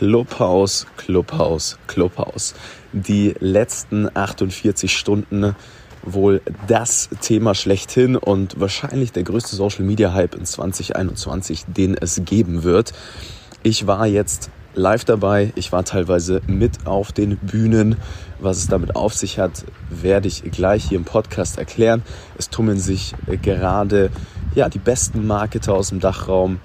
Clubhouse, Clubhouse, Clubhouse. Die letzten 48 Stunden wohl das Thema schlechthin und wahrscheinlich der größte Social Media Hype in 2021, den es geben wird. Ich war jetzt live dabei, ich war teilweise mit auf den Bühnen. Was es damit auf sich hat, werde ich gleich hier im Podcast erklären. Es tummeln sich gerade ja, die besten Marketer aus dem Dachraum,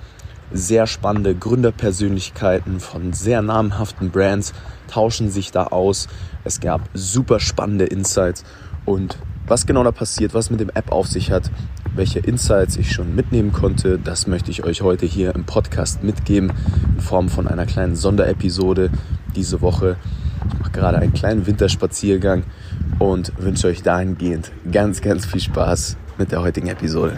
sehr spannende Gründerpersönlichkeiten von sehr namhaften Brands tauschen sich da aus. Es gab super spannende Insights und was genau da passiert, was mit dem App auf sich hat, welche Insights ich schon mitnehmen konnte, das möchte ich euch heute hier im Podcast mitgeben in Form von einer kleinen Sonderepisode diese Woche. Ich mache gerade einen kleinen Winterspaziergang und wünsche euch dahingehend ganz, ganz viel Spaß mit der heutigen Episode.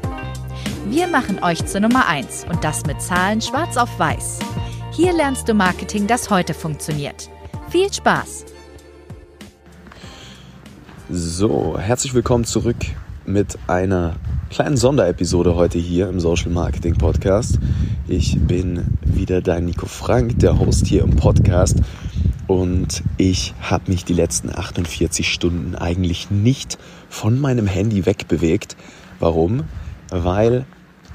Wir machen euch zur Nummer 1 und das mit Zahlen schwarz auf weiß. Hier lernst du Marketing, das heute funktioniert. Viel Spaß! So, herzlich willkommen zurück mit einer kleinen Sonderepisode heute hier im Social Marketing Podcast. Ich bin wieder dein Nico Frank, der Host hier im Podcast. Und ich habe mich die letzten 48 Stunden eigentlich nicht von meinem Handy wegbewegt. Warum? Weil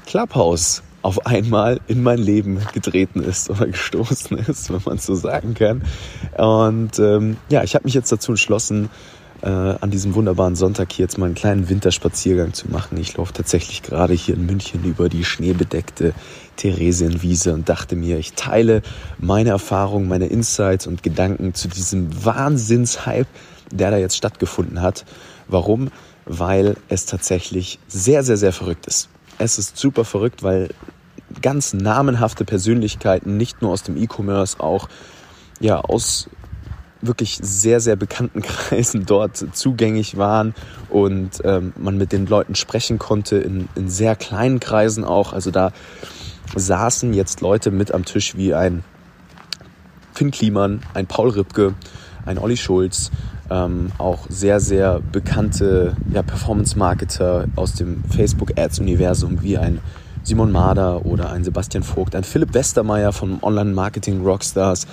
Clubhouse auf einmal in mein Leben getreten ist oder gestoßen ist, wenn man so sagen kann. Und ähm, ja, ich habe mich jetzt dazu entschlossen, äh, an diesem wunderbaren Sonntag hier jetzt mal einen kleinen Winterspaziergang zu machen. Ich laufe tatsächlich gerade hier in München über die schneebedeckte Theresienwiese und dachte mir, ich teile meine Erfahrungen, meine Insights und Gedanken zu diesem Wahnsinnshype, der da jetzt stattgefunden hat. Warum? Weil es tatsächlich sehr, sehr, sehr verrückt ist. Es ist super verrückt, weil ganz namenhafte Persönlichkeiten, nicht nur aus dem E-Commerce, auch ja, aus wirklich sehr, sehr bekannten Kreisen dort zugänglich waren und ähm, man mit den Leuten sprechen konnte, in, in sehr kleinen Kreisen auch. Also da saßen jetzt Leute mit am Tisch wie ein Finn Kliman, ein Paul Ripke, ein Olli Schulz, ähm, auch sehr, sehr bekannte ja, Performance-Marketer aus dem Facebook-Ads-Universum wie ein Simon Mader oder ein Sebastian Vogt, ein Philipp Westermeier von Online-Marketing-Rockstars.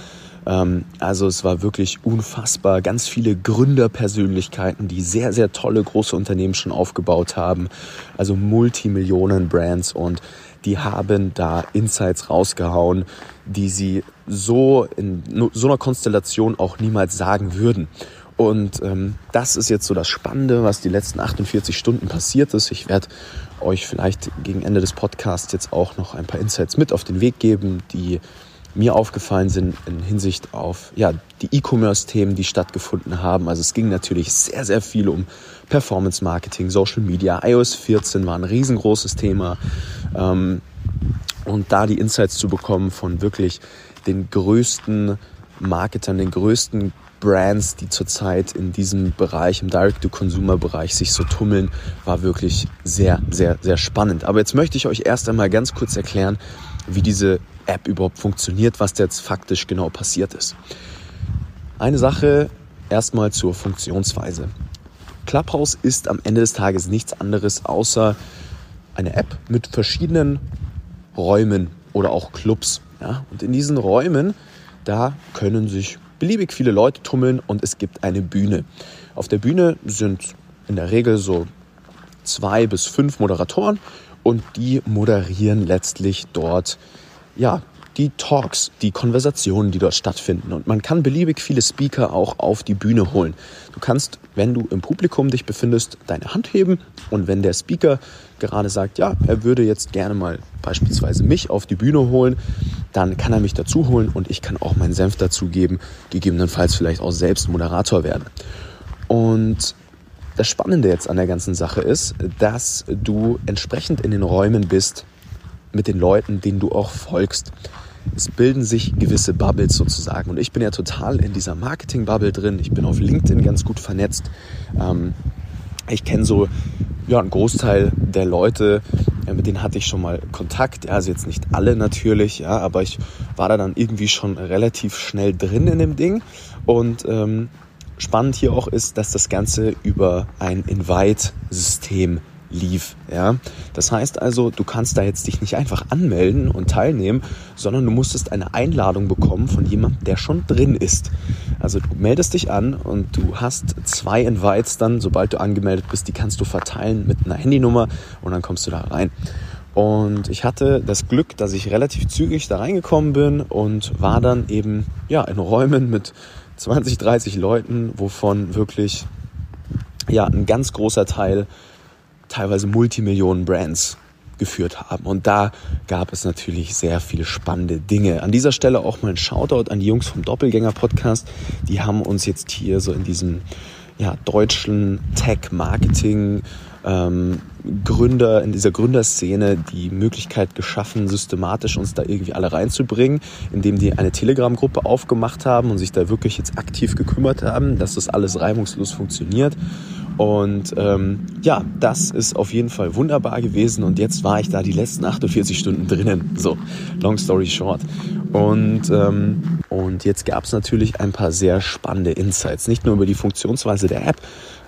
Ähm, also es war wirklich unfassbar. Ganz viele Gründerpersönlichkeiten, die sehr, sehr tolle große Unternehmen schon aufgebaut haben. Also Multimillionen-Brands und die haben da Insights rausgehauen, die sie so in so einer Konstellation auch niemals sagen würden. Und ähm, das ist jetzt so das Spannende, was die letzten 48 Stunden passiert ist. Ich werde euch vielleicht gegen Ende des Podcasts jetzt auch noch ein paar Insights mit auf den Weg geben, die mir aufgefallen sind in Hinsicht auf ja, die E-Commerce-Themen, die stattgefunden haben. Also es ging natürlich sehr, sehr viel um Performance Marketing, Social Media. iOS 14 war ein riesengroßes Thema. Ähm, und da die Insights zu bekommen von wirklich den größten Marketern, den größten Brands, die zurzeit in diesem Bereich, im Direct-to-Consumer-Bereich sich so tummeln, war wirklich sehr, sehr, sehr spannend. Aber jetzt möchte ich euch erst einmal ganz kurz erklären, wie diese App überhaupt funktioniert, was jetzt faktisch genau passiert ist. Eine Sache erstmal zur Funktionsweise. Clubhouse ist am Ende des Tages nichts anderes außer eine App mit verschiedenen Räumen oder auch Clubs. Ja? Und in diesen Räumen, da können sich beliebig viele Leute tummeln und es gibt eine Bühne. Auf der Bühne sind in der Regel so zwei bis fünf Moderatoren und die moderieren letztlich dort ja, die Talks, die Konversationen, die dort stattfinden. Und man kann beliebig viele Speaker auch auf die Bühne holen. Du kannst, wenn du im Publikum dich befindest, deine Hand heben und wenn der Speaker gerade sagt, ja, er würde jetzt gerne mal beispielsweise mich auf die Bühne holen, dann kann er mich dazu holen und ich kann auch meinen Senf dazugeben, gegebenenfalls vielleicht auch selbst Moderator werden. Und das Spannende jetzt an der ganzen Sache ist, dass du entsprechend in den Räumen bist mit den Leuten, denen du auch folgst. Es bilden sich gewisse Bubbles sozusagen. Und ich bin ja total in dieser Marketing-Bubble drin. Ich bin auf LinkedIn ganz gut vernetzt. Ähm, ich kenne so ja, einen Großteil der Leute, äh, mit denen hatte ich schon mal Kontakt. Also jetzt nicht alle natürlich, ja, aber ich war da dann irgendwie schon relativ schnell drin in dem Ding. Und ähm, spannend hier auch ist, dass das Ganze über ein Invite-System lief. Ja? Das heißt also, du kannst da jetzt dich nicht einfach anmelden und teilnehmen, sondern du musstest eine Einladung bekommen von jemandem, der schon drin ist. Also du meldest dich an und du hast zwei Invites dann, sobald du angemeldet bist, die kannst du verteilen mit einer Handynummer und dann kommst du da rein. Und ich hatte das Glück, dass ich relativ zügig da reingekommen bin und war dann eben ja in Räumen mit 20, 30 Leuten, wovon wirklich ja ein ganz großer Teil teilweise Multimillionen Brands geführt haben. Und da gab es natürlich sehr viele spannende Dinge. An dieser Stelle auch mal ein Shoutout an die Jungs vom Doppelgänger Podcast. Die haben uns jetzt hier so in diesem ja, deutschen Tech-Marketing ähm, Gründer, in dieser Gründerszene die Möglichkeit geschaffen, systematisch uns da irgendwie alle reinzubringen, indem die eine Telegram-Gruppe aufgemacht haben und sich da wirklich jetzt aktiv gekümmert haben, dass das alles reibungslos funktioniert. Und ähm, ja, das ist auf jeden Fall wunderbar gewesen. Und jetzt war ich da die letzten 48 Stunden drinnen. So, long story short. Und, ähm, und jetzt gab es natürlich ein paar sehr spannende Insights. Nicht nur über die Funktionsweise der App,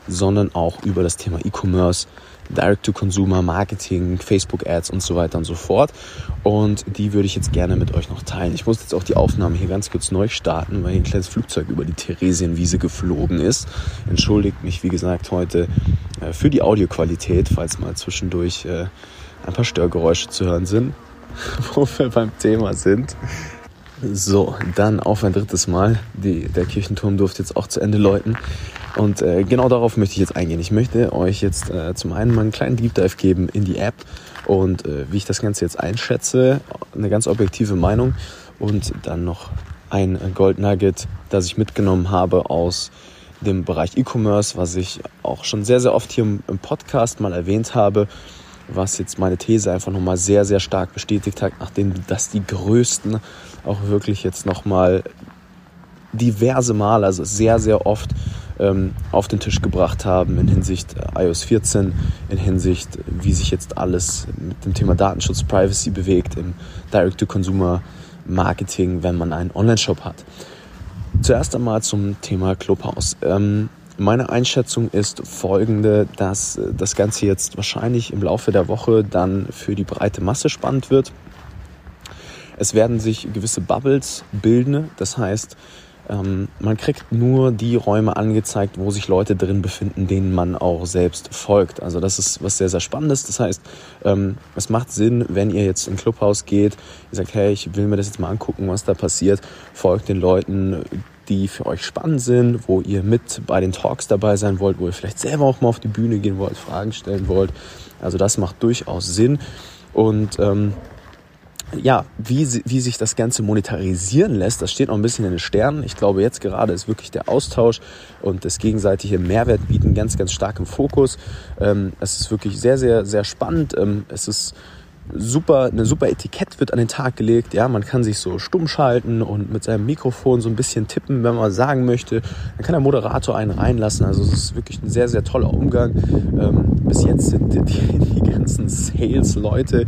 sondern auch über das Thema E-Commerce, Direct-to-Consumer, Marketing, Facebook-Ads und so weiter und so fort. Und die würde ich jetzt gerne mit euch noch teilen. Ich muss jetzt auch die Aufnahme hier ganz kurz neu starten, weil hier ein kleines Flugzeug über die Theresienwiese geflogen ist. Entschuldigt mich, wie gesagt, heute äh, für die Audioqualität, falls mal zwischendurch äh, ein paar Störgeräusche zu hören sind, wo wir beim Thema sind. So, dann auf ein drittes Mal. Die, der Kirchenturm durfte jetzt auch zu Ende läuten. Und äh, genau darauf möchte ich jetzt eingehen. Ich möchte euch jetzt äh, zum einen mal einen kleinen Deep Dive geben in die App und äh, wie ich das Ganze jetzt einschätze, eine ganz objektive Meinung und dann noch ein Gold Nugget, das ich mitgenommen habe aus dem Bereich E-Commerce, was ich auch schon sehr, sehr oft hier im, Podcast mal erwähnt habe, was jetzt meine These einfach nochmal sehr, sehr stark bestätigt hat, nachdem das die größten auch wirklich jetzt nochmal diverse Male, also sehr, sehr oft ähm, auf den Tisch gebracht haben in Hinsicht äh, iOS 14, in Hinsicht, wie sich jetzt alles mit dem Thema Datenschutz, Privacy bewegt im Direct-to-Consumer-Marketing, wenn man einen Online-Shop hat. Zuerst einmal zum Thema Clubhouse. Ähm, meine Einschätzung ist folgende, dass äh, das Ganze jetzt wahrscheinlich im Laufe der Woche dann für die breite Masse spannend wird. Es werden sich gewisse Bubbles bilden, das heißt, ähm, man kriegt nur die Räume angezeigt, wo sich Leute drin befinden, denen man auch selbst folgt. Also das ist was sehr, sehr Spannendes. Das heißt, ähm, es macht Sinn, wenn ihr jetzt in Clubhaus geht, ihr sagt, hey, ich will mir das jetzt mal angucken, was da passiert, folgt den Leuten, die für euch spannend sind, wo ihr mit bei den Talks dabei sein wollt, wo ihr vielleicht selber auch mal auf die Bühne gehen wollt, Fragen stellen wollt. Also das macht durchaus Sinn. Und ähm, ja, wie, wie sich das Ganze monetarisieren lässt, das steht noch ein bisschen in den Sternen. Ich glaube, jetzt gerade ist wirklich der Austausch und das gegenseitige Mehrwert bieten ganz, ganz stark im Fokus. Ähm, es ist wirklich sehr, sehr, sehr spannend. Ähm, es ist super, eine super Etikett wird an den Tag gelegt. Ja, man kann sich so stumm schalten und mit seinem Mikrofon so ein bisschen tippen, wenn man sagen möchte. Dann kann der Moderator einen reinlassen. Also es ist wirklich ein sehr, sehr toller Umgang. Ähm, bis jetzt sind die, die ganzen Sales-Leute,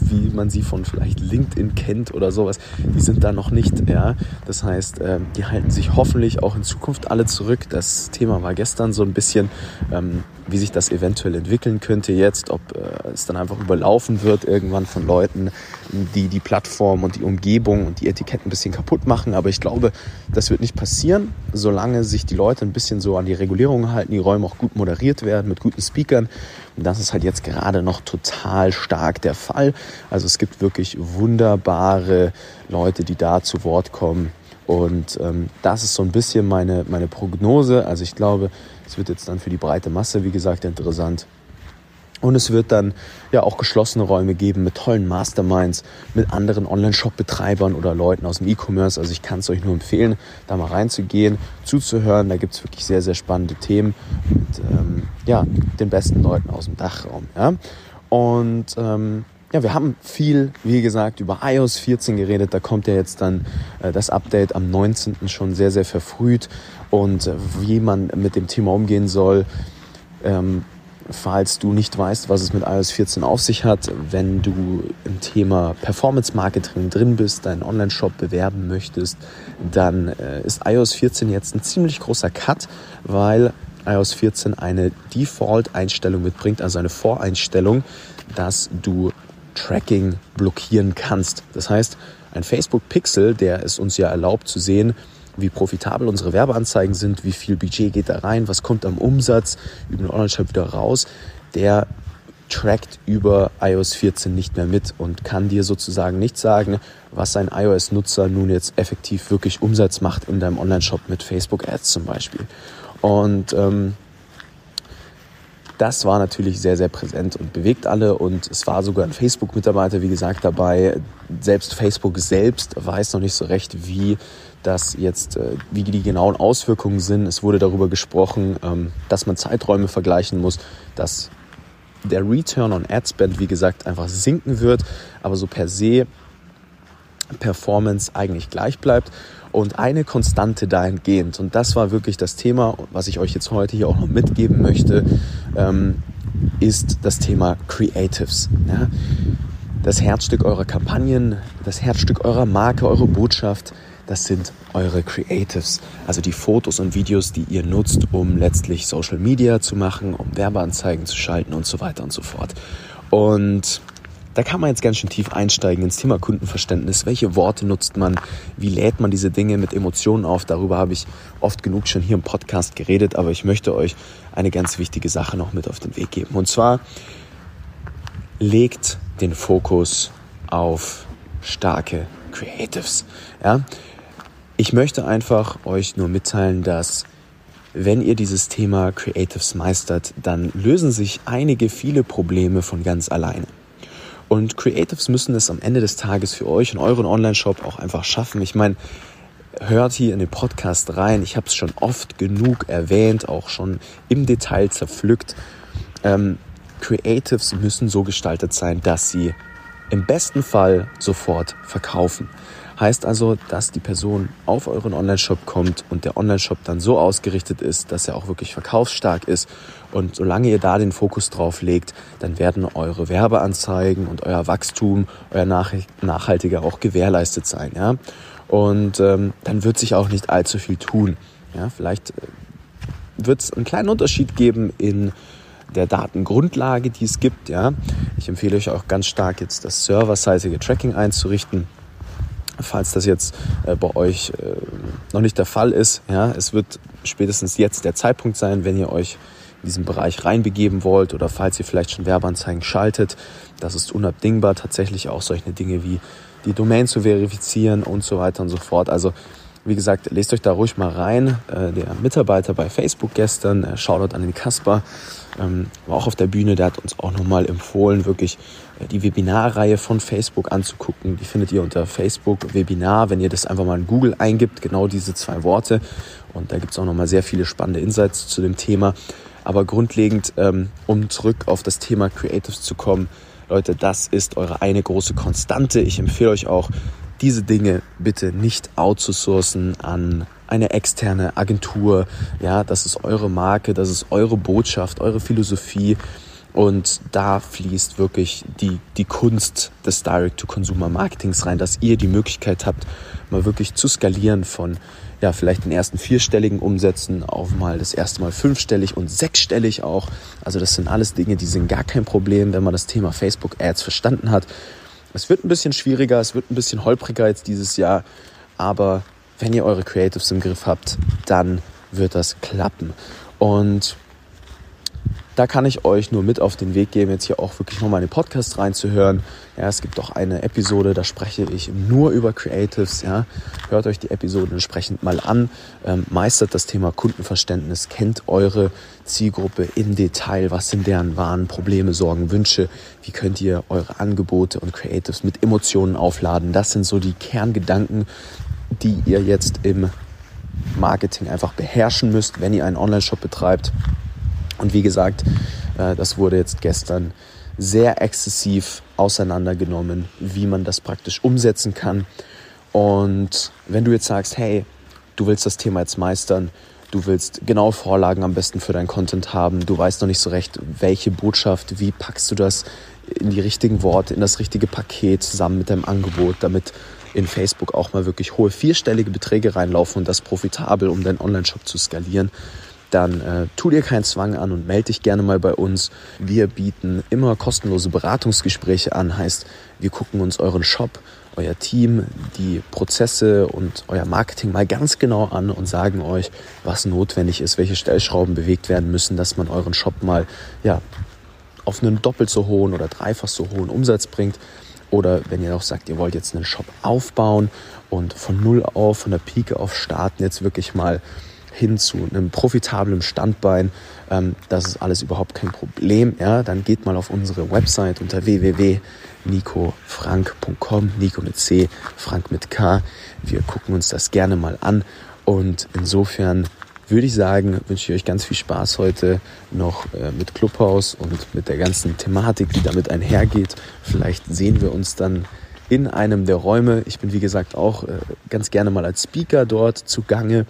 wie man sie von vielleicht LinkedIn kennt oder sowas, die sind da noch nicht. Ja, das heißt, ähm, die halten sich hoffentlich auch in Zukunft alle zurück. Das Thema war gestern so ein bisschen ähm, wie sich das eventuell entwickeln könnte jetzt, ob äh, es dann einfach überlaufen wird irgendwann von Leuten, die die Plattform und die Umgebung und die Etiketten ein bisschen kaputt machen. Aber ich glaube, das wird nicht passieren, solange sich die Leute ein bisschen so an die Regulierungen halten, die Räume auch gut moderiert werden mit guten Speakern. Und das ist halt jetzt gerade noch total stark der Fall. Also es gibt wirklich wunderbare Leute, die da zu Wort kommen. Und ähm, das ist so ein bisschen meine, meine Prognose. Also ich glaube, es wird jetzt dann für die breite Masse, wie gesagt, interessant. Und es wird dann ja auch geschlossene Räume geben mit tollen Masterminds, mit anderen Online-Shop-Betreibern oder Leuten aus dem E-Commerce. Also ich kann es euch nur empfehlen, da mal reinzugehen, zuzuhören. Da gibt es wirklich sehr, sehr spannende Themen mit ähm, ja, den besten Leuten aus dem Dachraum. Ja? Und ähm, ja, wir haben viel, wie gesagt, über iOS 14 geredet. Da kommt ja jetzt dann äh, das Update am 19. schon sehr, sehr verfrüht. Und äh, wie man mit dem Thema umgehen soll, ähm, falls du nicht weißt, was es mit iOS 14 auf sich hat, wenn du im Thema Performance Marketing drin bist, deinen Online-Shop bewerben möchtest, dann äh, ist iOS 14 jetzt ein ziemlich großer Cut, weil iOS 14 eine Default-Einstellung mitbringt, also eine Voreinstellung, dass du Tracking blockieren kannst. Das heißt, ein Facebook Pixel, der es uns ja erlaubt zu sehen, wie profitabel unsere Werbeanzeigen sind, wie viel Budget geht da rein, was kommt am Umsatz über den Online-Shop wieder raus, der trackt über iOS 14 nicht mehr mit und kann dir sozusagen nicht sagen, was ein iOS-Nutzer nun jetzt effektiv wirklich Umsatz macht in deinem Online-Shop mit Facebook Ads zum Beispiel. Und ähm, das war natürlich sehr, sehr präsent und bewegt alle. Und es war sogar ein Facebook-Mitarbeiter, wie gesagt, dabei. Selbst Facebook selbst weiß noch nicht so recht, wie das jetzt, äh, wie die genauen Auswirkungen sind. Es wurde darüber gesprochen, ähm, dass man Zeiträume vergleichen muss, dass der Return on Ad Spend, wie gesagt, einfach sinken wird, aber so per se Performance eigentlich gleich bleibt und eine Konstante dahingehend. Und das war wirklich das Thema, was ich euch jetzt heute hier auch noch mitgeben möchte, ähm, ist das Thema Creatives. Ja? Das Herzstück eurer Kampagnen, das Herzstück eurer Marke, eure Botschaft, das sind eure Creatives, also die Fotos und Videos, die ihr nutzt, um letztlich Social Media zu machen, um Werbeanzeigen zu schalten und so weiter und so fort. Und da kann man jetzt ganz schön tief einsteigen ins Thema Kundenverständnis. Welche Worte nutzt man? Wie lädt man diese Dinge mit Emotionen auf? Darüber habe ich oft genug schon hier im Podcast geredet, aber ich möchte euch eine ganz wichtige Sache noch mit auf den Weg geben. Und zwar legt den Fokus auf starke Creatives. Ja? Ich möchte einfach euch nur mitteilen, dass wenn ihr dieses Thema Creatives meistert, dann lösen sich einige, viele Probleme von ganz alleine. Und Creatives müssen es am Ende des Tages für euch und euren Online-Shop auch einfach schaffen. Ich meine, hört hier in den Podcast rein. Ich habe es schon oft genug erwähnt, auch schon im Detail zerpflückt. Ähm, Creatives müssen so gestaltet sein, dass sie im besten Fall sofort verkaufen. Heißt also, dass die Person auf euren Online-Shop kommt und der Online-Shop dann so ausgerichtet ist, dass er auch wirklich verkaufsstark ist. Und solange ihr da den Fokus drauf legt, dann werden eure Werbeanzeigen und euer Wachstum, euer nachhaltiger auch gewährleistet sein. Ja? Und ähm, dann wird sich auch nicht allzu viel tun. Ja? Vielleicht äh, wird es einen kleinen Unterschied geben in der Datengrundlage, die es gibt. Ja? Ich empfehle euch auch ganz stark jetzt das serverseitige Tracking einzurichten falls das jetzt äh, bei euch äh, noch nicht der Fall ist. Ja, es wird spätestens jetzt der Zeitpunkt sein, wenn ihr euch in diesen Bereich reinbegeben wollt oder falls ihr vielleicht schon Werbeanzeigen schaltet. Das ist unabdingbar, tatsächlich auch solche Dinge wie die Domain zu verifizieren und so weiter und so fort. Also wie gesagt, lest euch da ruhig mal rein. Äh, der Mitarbeiter bei Facebook gestern, äh, Shoutout an den Kasper, ähm, war auch auf der Bühne, der hat uns auch nochmal empfohlen, wirklich äh, die Webinarreihe von Facebook anzugucken. Die findet ihr unter Facebook Webinar, wenn ihr das einfach mal in Google eingibt, genau diese zwei Worte. Und da gibt es auch nochmal sehr viele spannende Insights zu dem Thema. Aber grundlegend, ähm, um zurück auf das Thema Creatives zu kommen, Leute, das ist eure eine große Konstante. Ich empfehle euch auch, diese Dinge bitte nicht outzusourcen an eine externe Agentur. Ja, das ist eure Marke, das ist eure Botschaft, eure Philosophie. Und da fließt wirklich die, die Kunst des Direct-to-Consumer-Marketings rein, dass ihr die Möglichkeit habt, mal wirklich zu skalieren von ja, vielleicht den ersten vierstelligen Umsätzen auf mal das erste Mal fünfstellig und sechsstellig auch. Also das sind alles Dinge, die sind gar kein Problem, wenn man das Thema Facebook Ads verstanden hat. Es wird ein bisschen schwieriger, es wird ein bisschen holpriger jetzt dieses Jahr, aber wenn ihr eure Creatives im Griff habt, dann wird das klappen. Und da kann ich euch nur mit auf den Weg geben, jetzt hier auch wirklich nochmal in den Podcast reinzuhören. Ja, es gibt auch eine Episode, da spreche ich nur über Creatives. Ja, hört euch die Episode entsprechend mal an, ähm, meistert das Thema Kundenverständnis, kennt eure Zielgruppe im Detail, was sind deren wahren Probleme, Sorgen, Wünsche, wie könnt ihr eure Angebote und Creatives mit Emotionen aufladen. Das sind so die Kerngedanken, die ihr jetzt im Marketing einfach beherrschen müsst, wenn ihr einen Online-Shop betreibt. Und wie gesagt, äh, das wurde jetzt gestern sehr exzessiv auseinandergenommen, wie man das praktisch umsetzen kann. Und wenn du jetzt sagst, hey, du willst das Thema jetzt meistern, du willst genau Vorlagen am besten für deinen Content haben, du weißt noch nicht so recht, welche Botschaft, wie packst du das in die richtigen Worte, in das richtige Paket zusammen mit deinem Angebot, damit in Facebook auch mal wirklich hohe vierstellige Beträge reinlaufen und das profitabel, um deinen Online-Shop zu skalieren, dann äh, tu dir keinen Zwang an und melde dich gerne mal bei uns. Wir bieten immer kostenlose Beratungsgespräche an, heißt, wir gucken uns euren Shop, euer Team, die Prozesse und euer Marketing mal ganz genau an und sagen euch, was notwendig ist, welche Stellschrauben bewegt werden müssen, dass man euren Shop mal ja, auf einen doppelt so hohen oder dreifach so hohen Umsatz bringt. Oder wenn ihr auch sagt, ihr wollt jetzt einen Shop aufbauen und von null auf, von der Pike auf starten, jetzt wirklich mal hin zu einem profitablen Standbein. Ähm, das ist alles überhaupt kein Problem. Ja, dann geht mal auf unsere Website unter www.nicofrank.com, Nico mit C, Frank mit K. Wir gucken uns das gerne mal an und insofern würde ich sagen, wünsche ich euch ganz viel Spaß heute noch äh, mit Clubhouse und mit der ganzen Thematik, die damit einhergeht. Vielleicht sehen wir uns dann in einem der Räume. Ich bin wie gesagt auch äh, ganz gerne mal als Speaker dort zugange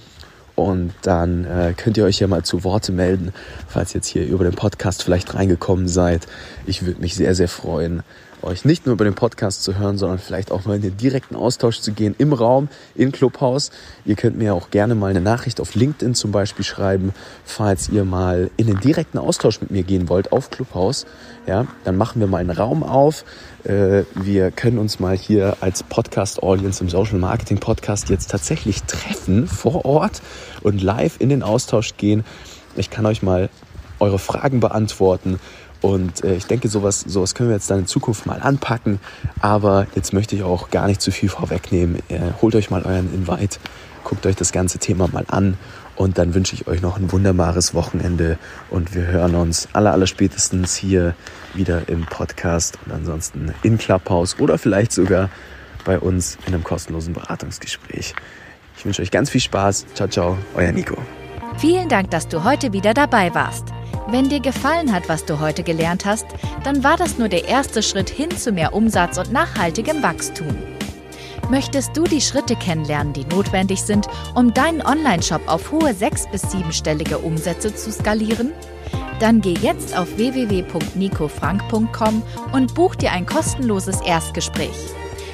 und dann äh, könnt ihr euch ja mal zu Worte melden, falls ihr jetzt hier über den Podcast vielleicht reingekommen seid. Ich würde mich sehr, sehr freuen, euch nicht nur über den Podcast zu hören, sondern vielleicht auch mal in den direkten Austausch zu gehen im Raum, in Clubhouse. Ihr könnt mir auch gerne mal eine Nachricht auf LinkedIn zum Beispiel schreiben, falls ihr mal in den direkten Austausch mit mir gehen wollt auf Clubhouse. Ja, dann machen wir mal einen Raum auf. Äh, wir können uns mal hier als Podcast-Audience im Social Marketing Podcast jetzt tatsächlich treffen vor Ort und live in den Austausch gehen. Ich kann euch mal eure Fragen beantworten und äh, ich denke, sowas, sowas können wir jetzt dann in Zukunft mal anpacken. Aber jetzt möchte ich auch gar nicht zu viel vorwegnehmen. Äh, holt euch mal euren Invite, guckt euch das ganze Thema mal an. Und dann wünsche ich euch noch ein wunderbares Wochenende. Und wir hören uns aller, aller spätestens hier wieder im Podcast und ansonsten in Clubhouse oder vielleicht sogar bei uns in einem kostenlosen Beratungsgespräch. Ich wünsche euch ganz viel Spaß. Ciao, ciao, euer Nico. Vielen Dank, dass du heute wieder dabei warst. Wenn dir gefallen hat, was du heute gelernt hast, dann war das nur der erste Schritt hin zu mehr Umsatz und nachhaltigem Wachstum. Möchtest du die Schritte kennenlernen, die notwendig sind, um deinen Online-Shop auf hohe sechs- bis siebenstellige Umsätze zu skalieren? Dann geh jetzt auf www.nicofrank.com und buch dir ein kostenloses Erstgespräch.